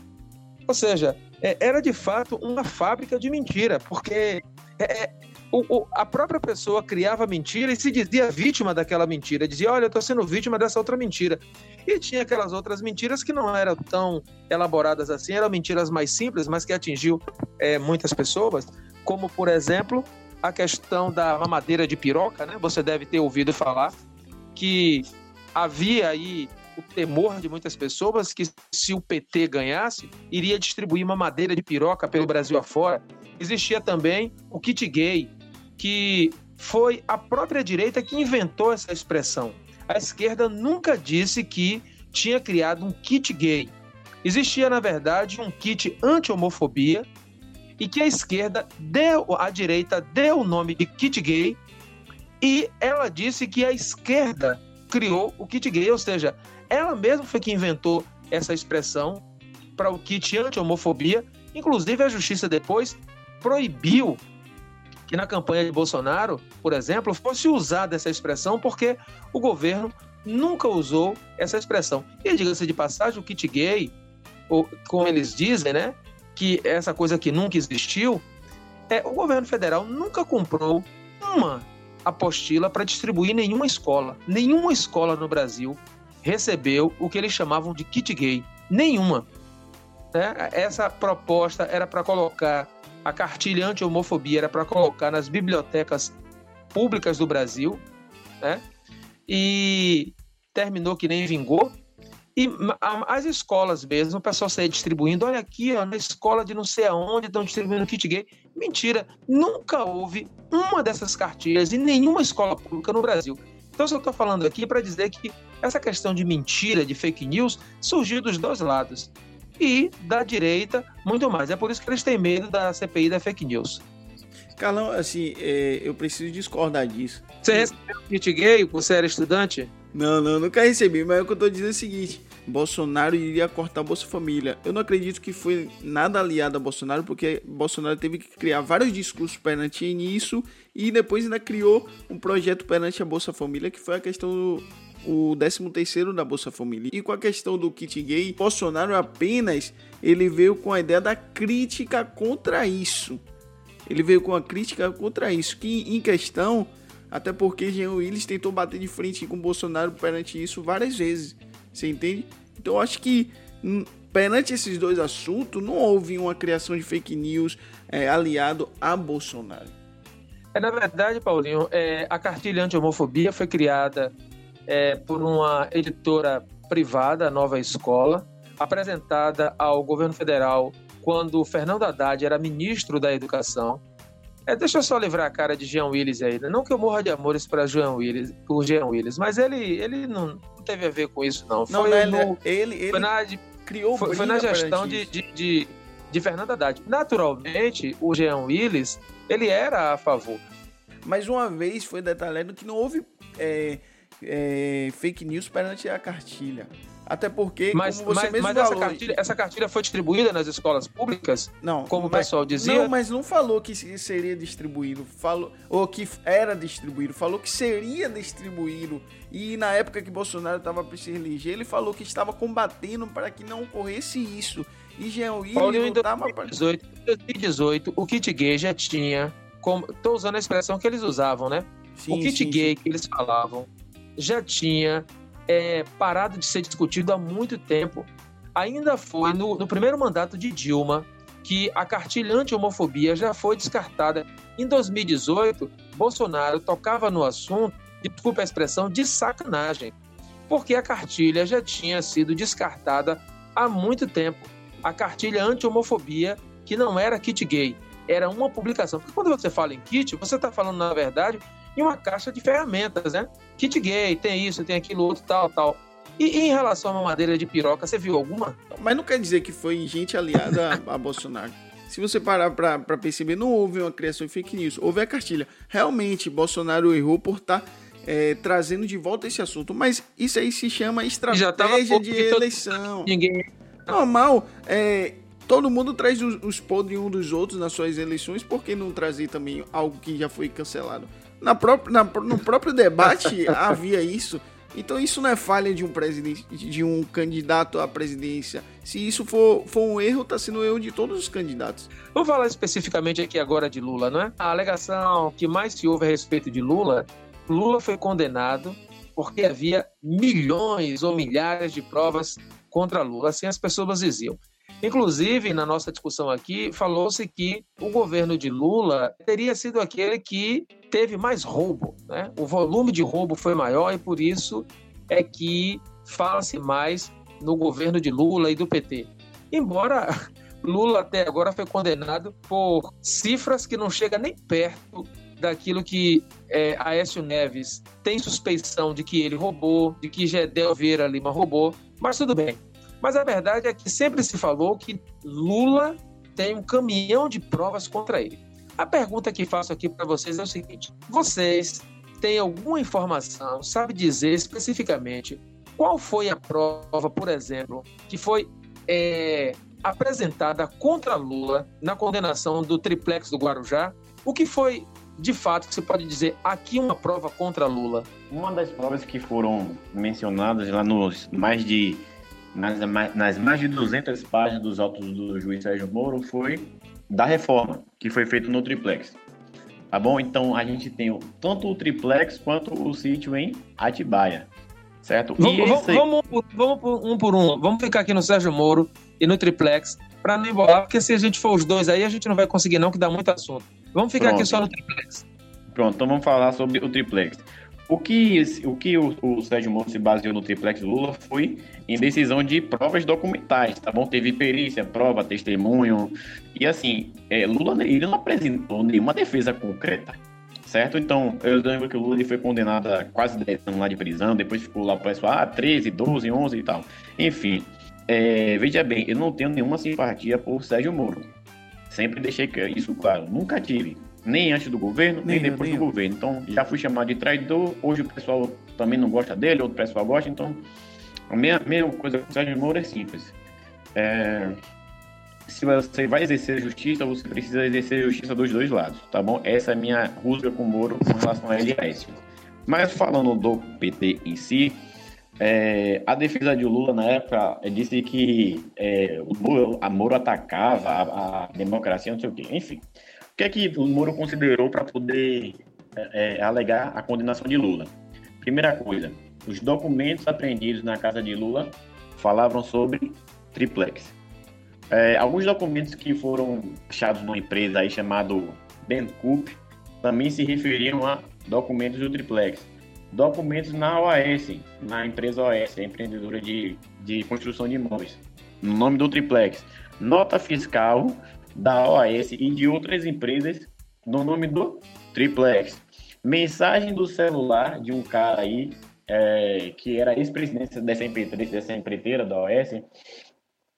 Ou seja, é, era de fato uma fábrica de mentira, porque é, é o, o, a própria pessoa criava mentira e se dizia vítima daquela mentira. Dizia, olha, eu estou sendo vítima dessa outra mentira. E tinha aquelas outras mentiras que não eram tão elaboradas assim, eram mentiras mais simples, mas que atingiu é, muitas pessoas, como, por exemplo, a questão da mamadeira de piroca, né? Você deve ter ouvido falar que havia aí o temor de muitas pessoas que se o PT ganhasse, iria distribuir uma madeira de piroca pelo Brasil afora. Existia também o kit gay, que foi a própria direita que inventou essa expressão. A esquerda nunca disse que tinha criado um kit gay. Existia, na verdade, um kit anti-homofobia e que a esquerda deu, a direita deu o nome de kit gay e ela disse que a esquerda criou o kit gay, ou seja, ela mesma foi que inventou essa expressão para o kit anti-homofobia. Inclusive, a justiça depois proibiu que na campanha de Bolsonaro, por exemplo, fosse usada essa expressão, porque o governo nunca usou essa expressão. E diga-se de passagem, o kit gay, ou, como eles dizem, né, que essa coisa que nunca existiu, é, o governo federal nunca comprou uma apostila para distribuir nenhuma escola. Nenhuma escola no Brasil recebeu o que eles chamavam de kit gay. Nenhuma. Né? Essa proposta era para colocar a cartilha anti-homofobia era para colocar nas bibliotecas públicas do Brasil, né? E terminou que nem vingou. E as escolas mesmo, o pessoal saía distribuindo, olha aqui, ó, na escola de não sei aonde estão distribuindo kit gay. Mentira, nunca houve uma dessas cartilhas em nenhuma escola pública no Brasil. Então, eu estou falando aqui para dizer que essa questão de mentira, de fake news, surgiu dos dois lados e da direita muito mais. É por isso que eles têm medo da CPI da fake news. Carlão, assim, é, eu preciso discordar disso. Você recebeu um kit gay? Você era estudante? Não, não, nunca recebi, mas o que eu tô dizendo é o seguinte: Bolsonaro iria cortar a Bolsa Família. Eu não acredito que foi nada aliado a Bolsonaro, porque Bolsonaro teve que criar vários discursos perante isso e depois ainda criou um projeto perante a Bolsa Família, que foi a questão do, o 13º da Bolsa Família. E com a questão do kit gay, Bolsonaro apenas ele veio com a ideia da crítica contra isso. Ele veio com a crítica contra isso, que em questão, até porque Jean Willis tentou bater de frente com Bolsonaro perante isso várias vezes. Você entende? Então acho que hum, perante esses dois assuntos não houve uma criação de fake news é, aliado a Bolsonaro. É, na verdade, Paulinho, é, a cartilha anti-homofobia foi criada é, por uma editora privada, a Nova Escola, apresentada ao governo federal quando o Fernando Haddad era ministro da Educação. É, deixa eu só livrar a cara de Jean Willis aí. Né? Não que eu morra de amores para Jean Willis, por Jean Willis, mas ele, ele não, teve a ver com isso, não. Foi, não, no, ele, ele, foi na, criou foi, foi na gestão de, de, de, de Fernando Haddad. Naturalmente, o Jean Willis, ele era a favor. Mais uma vez foi detalhado que não houve é, é, fake news perante a cartilha. Até porque, mas, como você mas, mesmo mas falou... Essa cartilha, essa cartilha foi distribuída nas escolas públicas? Não. Como mas, o pessoal dizia? Não, mas não falou que seria distribuído. Falou, ou que era distribuído. Falou que seria distribuído. E na época que Bolsonaro estava para se eleger, ele falou que estava combatendo para que não ocorresse isso. E Jean Willis não estava... Em 2018, 2018, o kit gay já tinha... Estou usando a expressão que eles usavam, né? Sim, o kit sim, gay sim. que eles falavam já tinha é, parado de ser discutido há muito tempo. Ainda foi no, no primeiro mandato de Dilma que a cartilha anti-homofobia já foi descartada. Em 2018, Bolsonaro tocava no assunto, desculpa a expressão, de sacanagem, porque a cartilha já tinha sido descartada há muito tempo. A cartilha anti-homofobia, que não era kit gay, era uma publicação. Porque quando você fala em kit, você está falando, na verdade, em uma caixa de ferramentas, né? Kit gay, tem isso, tem aquilo outro, tal, tal. E, e, em relação a uma madeira de piroca, você viu alguma? Mas não quer dizer que foi gente aliada a, a Bolsonaro. Se você parar para perceber, não houve uma criação de fake news, houve a cartilha. Realmente, Bolsonaro errou por estar tá, é, trazendo de volta esse assunto, mas isso aí se chama estratégia de eleição. [laughs] Ninguém normal. É, todo mundo traz os, os podres um dos outros nas suas eleições, por que não trazer também algo que já foi cancelado? Na própria, na, no próprio debate [laughs] havia isso. Então isso não é falha de um presidente, de um candidato à presidência. Se isso for, for um erro, está sendo um erro de todos os candidatos. Vamos falar especificamente aqui agora de Lula, não é? A alegação que mais se ouve a respeito de Lula, Lula foi condenado porque havia milhões ou milhares de provas contra Lula. Assim as pessoas diziam. Inclusive, na nossa discussão aqui, falou-se que o governo de Lula teria sido aquele que teve mais roubo. Né? O volume de roubo foi maior e por isso é que fala-se mais no governo de Lula e do PT. Embora Lula até agora foi condenado por cifras que não chega nem perto daquilo que é, Aécio Neves tem suspeição de que ele roubou, de que Gedel Vieira Lima roubou, mas tudo bem. Mas a verdade é que sempre se falou que Lula tem um caminhão de provas contra ele. A pergunta que faço aqui para vocês é o seguinte: vocês têm alguma informação, sabe dizer especificamente qual foi a prova, por exemplo, que foi é, apresentada contra Lula na condenação do triplex do Guarujá? O que foi de fato que você pode dizer aqui uma prova contra Lula? Uma das provas que foram mencionadas lá nos mais de nas, nas mais de 200 páginas dos autos do juiz Sérgio Moro foi da reforma que foi feita no triplex. Tá bom? Então a gente tem tanto o triplex quanto o sítio em Atibaia. Certo? Vamos, vamos, vamos, vamos por um por um. Vamos ficar aqui no Sérgio Moro e no triplex para não embolar, porque se a gente for os dois aí, a gente não vai conseguir não, que dá muito assunto. Vamos ficar Pronto. aqui só no triplex. Pronto, então vamos falar sobre o triplex. O que, o, que o, o Sérgio Moro se baseou no triplex Lula foi em decisão de provas documentais, tá bom? Teve perícia, prova, testemunho. E assim, é, Lula ele não apresentou nenhuma defesa concreta, certo? Então, eu lembro que o Lula foi condenado a quase 10 anos lá de prisão, depois ficou lá para ah, 13, 12, 11 e tal. Enfim, é, veja bem, eu não tenho nenhuma simpatia por Sérgio Moro. Sempre deixei isso claro, nunca tive nem antes do governo, nem, nem depois nem do eu. governo. Então, já fui chamado de traidor. Hoje o pessoal também não gosta dele, outro pessoal gosta. Então, a mesma, mesma coisa com o Sérgio Moro é simples. É, se você vai exercer justiça, você precisa exercer justiça dos dois lados, tá bom? Essa é a minha rusga com o Moro com relação a ele e a Écio. Mas falando do PT em si, é, a defesa de Lula na época disse que é, o Lula, a Moro atacava a, a democracia, não sei o quê. Enfim, que é que o Moro considerou para poder é, é, alegar a condenação de Lula? Primeira coisa, os documentos apreendidos na casa de Lula falavam sobre triplex. É, alguns documentos que foram achados numa empresa aí chamado Bencoup também se referiam a documentos do triplex. Documentos na OAS, na empresa OAS, empreendedora de, de construção de imóveis, no nome do triplex. Nota fiscal da OAS e de outras empresas no nome do Triplex. Mensagem do celular de um cara aí é, que era ex-presidente dessa, dessa empreiteira da OAS,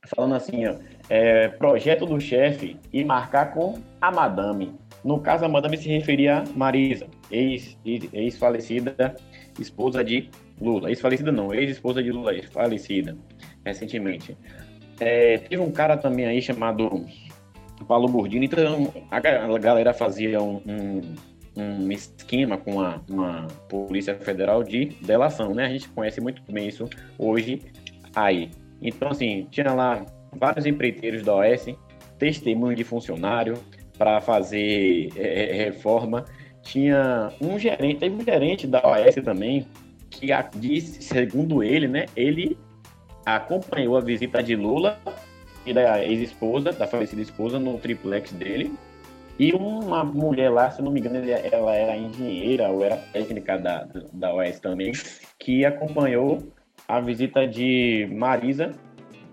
falando assim, ó, é, projeto do chefe e marcar com a madame. No caso, a madame se referia a Marisa, ex-falecida, ex esposa de Lula. Ex-falecida não, ex-esposa de Lula, falecida recentemente. É, teve um cara também aí chamado Paulo Gordini, então a galera fazia um, um, um esquema com a, uma Polícia Federal de delação, né? A gente conhece muito bem isso hoje aí. Então, assim, tinha lá vários empreiteiros da OS, testemunho de funcionário para fazer é, é, reforma. Tinha um gerente, teve um gerente da OS também, que disse, segundo ele, né, ele acompanhou a visita de Lula e da ex-esposa, da falecida esposa, no triplex dele. E uma mulher lá, se não me engano, ela era engenheira ou era técnica da, da OS também, que acompanhou a visita de Marisa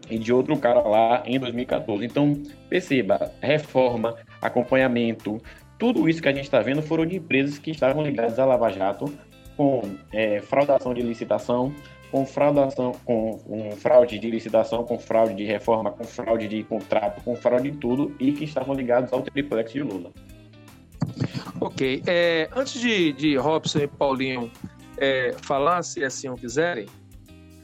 e de outro cara lá em 2014. Então, perceba, reforma, acompanhamento, tudo isso que a gente está vendo foram de empresas que estavam ligadas à Lava Jato, com é, fraudação de licitação, com fraudação, com um fraude de licitação, com fraude de reforma, com fraude de contrato, com fraude de tudo e que estavam ligados ao triplex de Lula. Ok. É, antes de, de Robson e Paulinho é, falar, se assim quiserem,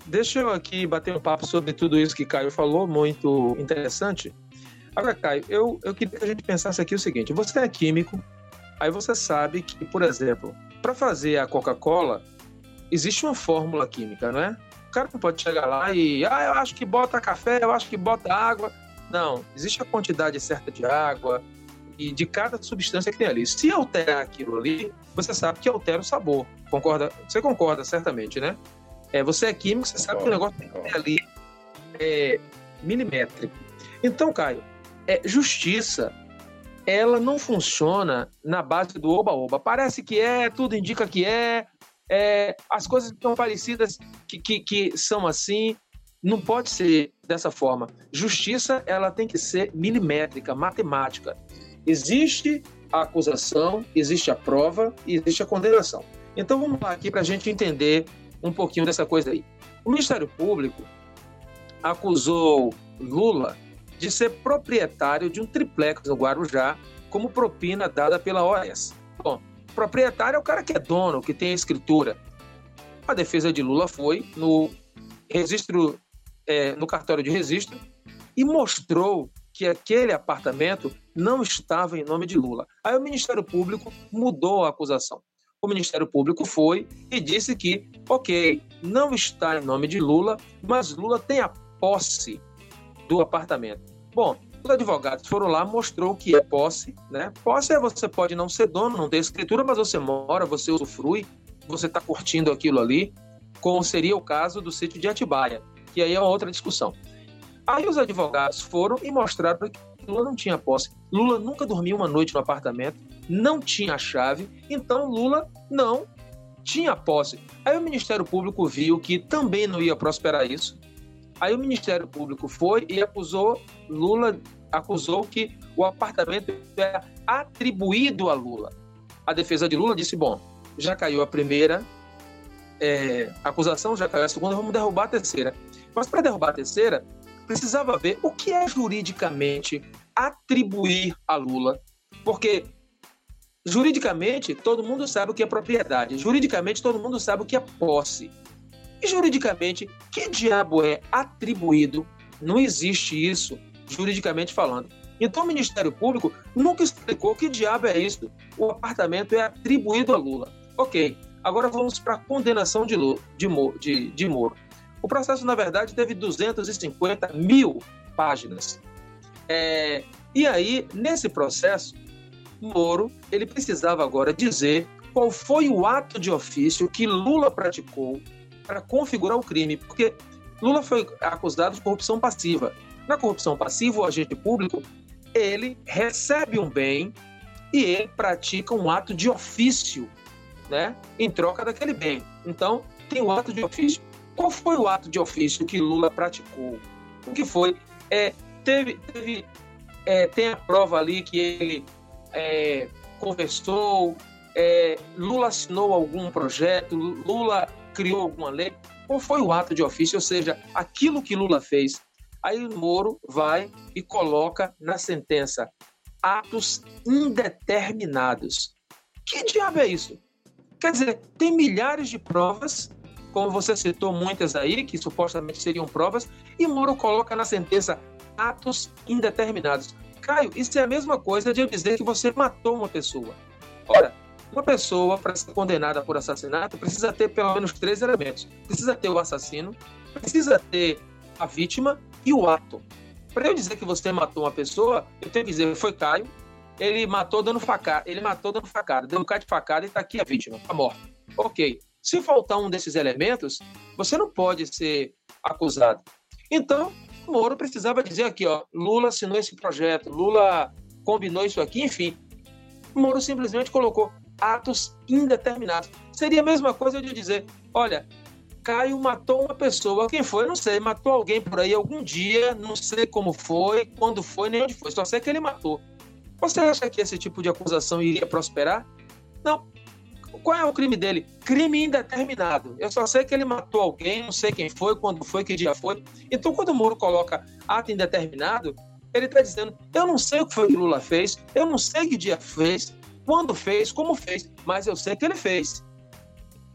deixa eu aqui bater um papo sobre tudo isso que Caio falou, muito interessante. Agora, Caio, eu, eu queria que a gente pensasse aqui o seguinte: você é químico, aí você sabe que, por exemplo, para fazer a Coca-Cola, existe uma fórmula química, não é? O cara não pode chegar lá e, ah, eu acho que bota café, eu acho que bota água. Não, existe a quantidade certa de água e de cada substância que tem ali. Se alterar aquilo ali, você sabe que altera o sabor. Concorda? Você concorda, certamente, né? É, você é químico, você sabe que o negócio tem que ter ali é, milimétrico. Então, Caio, é, justiça, ela não funciona na base do oba-oba. Parece que é, tudo indica que é, é as coisas estão parecidas que, que, que são assim. Não pode ser dessa forma. Justiça, ela tem que ser milimétrica, matemática. Existe a acusação, existe a prova e existe a condenação. Então vamos lá aqui para a gente entender um pouquinho dessa coisa aí. O Ministério Público acusou Lula de ser proprietário de um triplex no Guarujá como propina dada pela OAS. Bom, proprietário é o cara que é dono, que tem a escritura. A defesa de Lula foi no registro, é, no cartório de registro e mostrou que aquele apartamento não estava em nome de Lula. Aí o Ministério Público mudou a acusação o Ministério Público foi e disse que, ok, não está em nome de Lula, mas Lula tem a posse do apartamento. Bom, os advogados foram lá, mostrou que é posse, né? Posse é você pode não ser dono, não ter escritura, mas você mora, você usufrui, você está curtindo aquilo ali, como seria o caso do sítio de Atibaia, que aí é uma outra discussão. Aí os advogados foram e mostraram que Lula não tinha posse. Lula nunca dormiu uma noite no apartamento, não tinha chave, então Lula não tinha posse. Aí o Ministério Público viu que também não ia prosperar isso. Aí o Ministério Público foi e acusou Lula, acusou que o apartamento era atribuído a Lula. A defesa de Lula disse: bom, já caiu a primeira é, acusação, já caiu a segunda, vamos derrubar a terceira. Mas para derrubar a terceira, precisava ver o que é juridicamente atribuir a Lula, porque juridicamente todo mundo sabe o que é propriedade, juridicamente todo mundo sabe o que é posse. E juridicamente, que diabo é atribuído? Não existe isso, juridicamente falando. Então o Ministério Público nunca explicou que diabo é isso. O apartamento é atribuído a Lula. Ok, agora vamos para a condenação de, Lula, de, de, de Moro. O processo, na verdade, teve 250 mil páginas. É, e aí, nesse processo, Moro ele precisava agora dizer qual foi o ato de ofício que Lula praticou para configurar o crime, porque Lula foi acusado de corrupção passiva. Na corrupção passiva, o agente público ele recebe um bem e ele pratica um ato de ofício, né, em troca daquele bem. Então, tem o ato de ofício qual foi o ato de ofício que Lula praticou? O que foi? É, teve, teve é, tem a prova ali que ele é, conversou, é, Lula assinou algum projeto, Lula criou alguma lei. Qual foi o ato de ofício? Ou seja, aquilo que Lula fez. Aí Moro vai e coloca na sentença atos indeterminados. Que diabo é isso? Quer dizer, tem milhares de provas como você citou muitas aí, que supostamente seriam provas, e Moro coloca na sentença atos indeterminados. Caio, isso é a mesma coisa de eu dizer que você matou uma pessoa. Ora, uma pessoa, para ser condenada por assassinato, precisa ter pelo menos três elementos: precisa ter o assassino, precisa ter a vítima e o ato. Para eu dizer que você matou uma pessoa, eu tenho que dizer foi Caio, ele matou dando facada, ele matou dando facada, deu um cara de facada e está aqui a vítima, está morta. Ok. Se faltar um desses elementos, você não pode ser acusado. Então, o Moro precisava dizer aqui, ó, Lula assinou esse projeto, Lula combinou isso aqui, enfim. O Moro simplesmente colocou atos indeterminados. Seria a mesma coisa de dizer, olha, Caio matou uma pessoa, quem foi? Não sei, matou alguém por aí algum dia, não sei como foi, quando foi, nem onde foi, só sei que ele matou. Você acha que esse tipo de acusação iria prosperar? Não, qual é o crime dele? Crime indeterminado. Eu só sei que ele matou alguém, não sei quem foi, quando foi, que dia foi. Então, quando o Moro coloca ato indeterminado, ele está dizendo: eu não sei o que foi que Lula fez, eu não sei que dia fez, quando fez, como fez, mas eu sei que ele fez.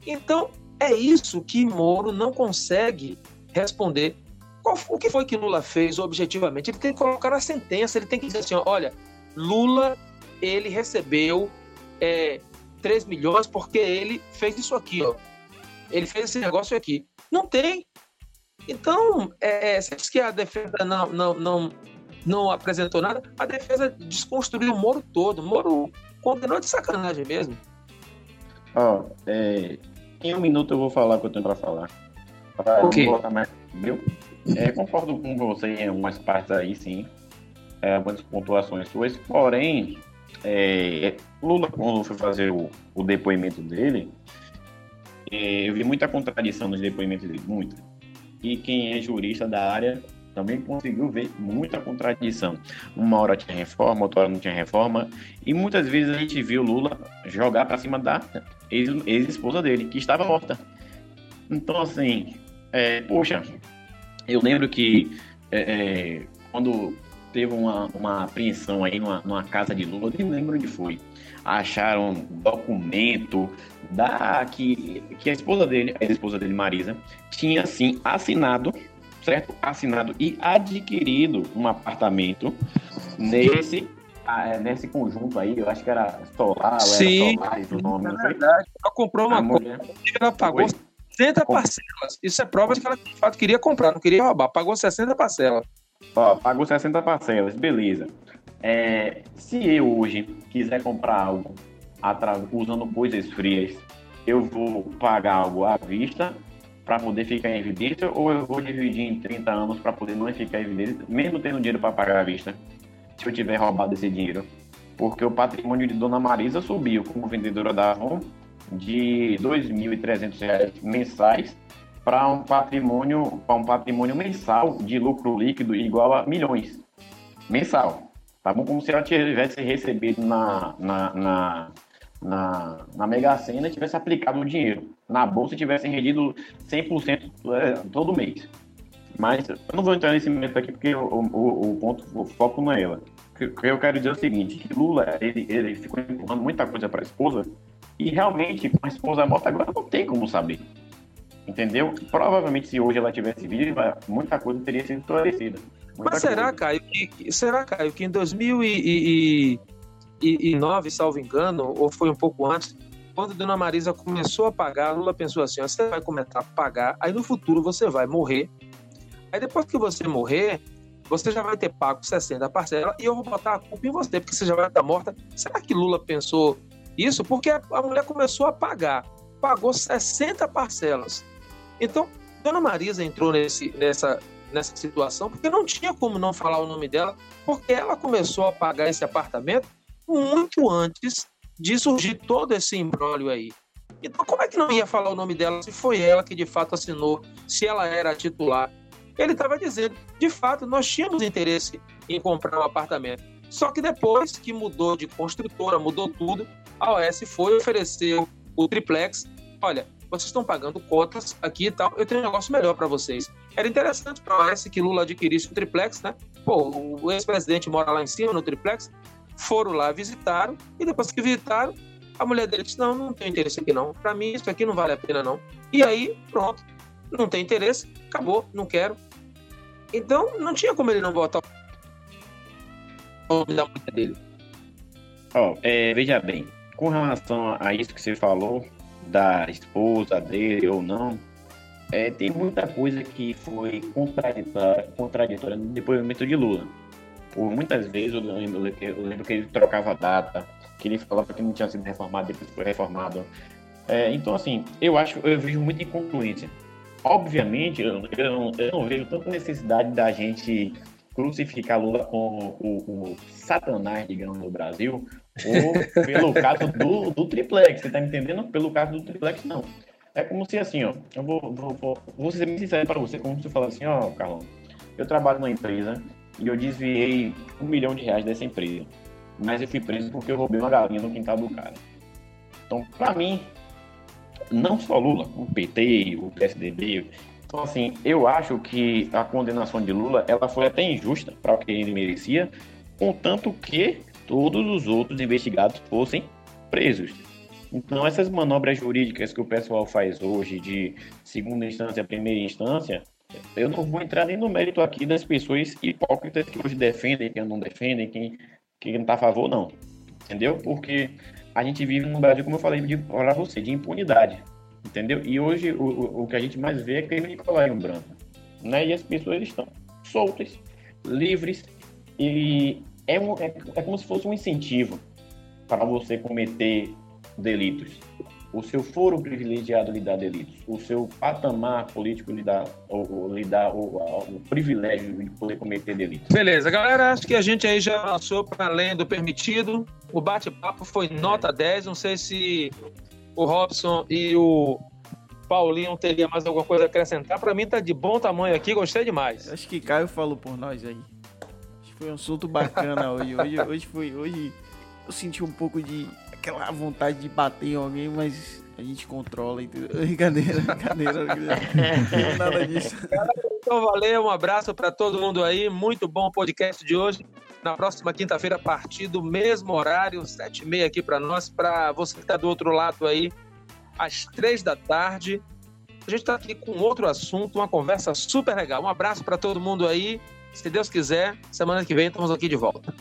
Então, É isso que Moro não consegue responder. Qual, o que foi que Lula fez objetivamente? Ele tem que colocar a sentença, ele tem que dizer assim: olha, Lula ele recebeu é, 3 milhões porque ele fez isso aqui, ó. Ele fez esse negócio aqui. Não tem. Então, é, é, diz que a defesa não, não, não, não apresentou nada, a defesa desconstruiu o Moro todo. O Moro condenou de sacanagem mesmo. Ó, oh, é, em um minuto eu vou falar o que eu tenho para falar. Pra okay. mais, viu? É, concordo com você em algumas partes aí, sim. É, algumas pontuações suas. Porém, é, Lula, quando foi fazer o, o depoimento dele, é, eu vi muita contradição nos depoimentos dele, muita. E quem é jurista da área também conseguiu ver muita contradição. Uma hora tinha reforma, outra hora não tinha reforma. E muitas vezes a gente viu Lula jogar para cima da ex-esposa dele, que estava morta. Então, assim, é, poxa, eu lembro que é, é, quando teve uma, uma apreensão aí numa, numa casa de Lula, nem lembro onde foi. Acharam documento da que, que a esposa dele, a esposa dele, Marisa, tinha sim assinado, certo? Assinado e adquirido um apartamento nesse ah, é, nesse conjunto aí, eu acho que era Solar, Sim, era Solar, o nome, é verdade. Ela comprou uma coisa, ela pagou Foi. 60 parcelas. Isso é prova de que ela de fato queria comprar, não queria roubar. Pagou 60 parcelas. Ó, pagou 60 parcelas, beleza. É, se eu hoje quiser comprar algo usando coisas frias, eu vou pagar algo à vista para poder ficar em evidência ou eu vou dividir em 30 anos para poder não ficar em evidência, mesmo tendo dinheiro para pagar à vista, se eu tiver roubado esse dinheiro? Porque o patrimônio de Dona Marisa subiu como vendedora da Avon de R$ 2.300 mensais para um patrimônio para um patrimônio mensal de lucro líquido igual a milhões mensal. Tá bom? Como se ela tivesse recebido na, na, na, na, na Mega Sena e tivesse aplicado o dinheiro. Na bolsa tivesse rendido 100% é, todo mês. Mas eu não vou entrar nesse momento aqui porque o, o, o ponto, o foco não é ela. Que eu quero dizer é o seguinte, que Lula, ele, ele ficou empurrando muita coisa para a esposa e realmente, com a esposa morta, agora não tem como saber. Entendeu? Provavelmente, se hoje ela tivesse viva, muita coisa teria sido esclarecida. Mas será, coisa. Caio, que, será, Caio, que em 2009, salvo engano, ou foi um pouco antes, quando Dona Marisa começou a pagar, Lula pensou assim: você vai começar a pagar, aí no futuro você vai morrer. Aí depois que você morrer, você já vai ter pago 60 parcelas e eu vou botar a culpa em você, porque você já vai estar morta. Será que Lula pensou isso porque a, mulher começou a pagar, pagou 60 parcelas. Então, Dona Marisa entrou nesse, nessa, nessa situação porque não tinha como não falar o nome dela, porque ela começou a pagar esse apartamento muito antes de surgir todo esse embrólio aí. Então, como é que não ia falar o nome dela se foi ela que de fato assinou, se ela era a titular? Ele estava dizendo, de fato, nós tínhamos interesse em comprar um apartamento. Só que depois que mudou de construtora, mudou tudo, a OS foi oferecer o triplex. Olha, vocês estão pagando cotas aqui e tal, eu tenho um negócio melhor para vocês. Era interessante para a OS que Lula adquirisse o triplex, né? Pô, o ex-presidente mora lá em cima no triplex. Foram lá, visitaram, e depois que visitaram, a mulher dele disse: Não, não tenho interesse aqui não. Para mim, isso aqui não vale a pena não. E aí, pronto, não tem interesse, acabou, não quero. Então, não tinha como ele não votar da mulher dele. Ó, oh, é, veja bem, com relação a isso que você falou, da esposa dele ou não, é, tem muita coisa que foi contraditória, contraditória no depoimento de Lula. Por muitas vezes eu lembro, eu lembro que ele trocava data, que ele falava que não tinha sido reformado, depois foi reformado. É, então, assim, eu acho, eu vejo muita incongruência. Obviamente, eu, eu, eu não vejo tanta necessidade da gente crucificar Lula como o, o, satanás, digamos, do Brasil, ou pelo [laughs] caso do, do triplex, você tá entendendo? Pelo caso do triplex, não. É como se assim, ó, eu vou, vou, vou, vou ser bem sincero para você, como você fala assim, ó, Carlão, eu trabalho numa empresa e eu desviei um milhão de reais dessa empresa, mas eu fui preso porque eu roubei uma galinha no quintal do cara. Então, para mim, não só Lula, o PT, o PSDB, então, assim, eu acho que a condenação de Lula ela foi até injusta para o que ele merecia, contanto que todos os outros investigados fossem presos. Então, essas manobras jurídicas que o pessoal faz hoje, de segunda instância, primeira instância, eu não vou entrar nem no mérito aqui das pessoas hipócritas que hoje defendem, que não defendem, quem, quem não está a favor, não. Entendeu? Porque a gente vive num Brasil, como eu falei para você, de impunidade. Entendeu? E hoje o, o, o, que a gente mais vê é crime de colarinho branco. Né? E as pessoas estão soltas, livres, e é, um, é, é como se fosse um incentivo para você cometer delitos. O seu foro privilegiado lhe dá delitos. O seu patamar político lhe dá, ou, ou lhe dá o, o, privilégio de poder cometer delitos. Beleza, galera. Acho que a gente aí já passou para além do permitido. O bate-papo foi nota 10. Não sei se o Robson e o Paulinho teria mais alguma coisa a acrescentar. Para mim tá de bom tamanho aqui, gostei demais. Acho que Caio falou por nós aí. Acho que foi um assunto bacana hoje. Hoje, hoje foi. Hoje eu senti um pouco de aquela vontade de bater em alguém, mas a gente controla. [laughs] Brincadeira, brincadeira. Não nada disso. Então, valeu, um abraço para todo mundo aí. Muito bom o podcast de hoje. Na próxima quinta-feira, a partir do mesmo horário, sete e meia aqui para nós, para você que está do outro lado aí, às três da tarde. A gente está aqui com outro assunto, uma conversa super legal. Um abraço para todo mundo aí. Se Deus quiser, semana que vem estamos aqui de volta.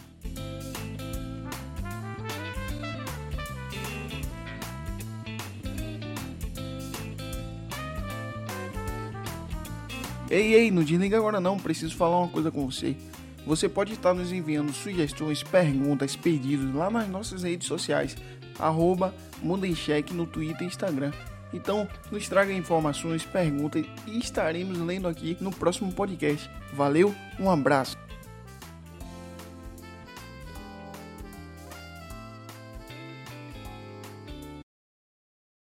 Ei, ei, não desliga agora não, preciso falar uma coisa com você. Você pode estar nos enviando sugestões, perguntas, pedidos lá nas nossas redes sociais, arroba em Cheque no Twitter e Instagram. Então, nos traga informações, perguntas e estaremos lendo aqui no próximo podcast. Valeu, um abraço.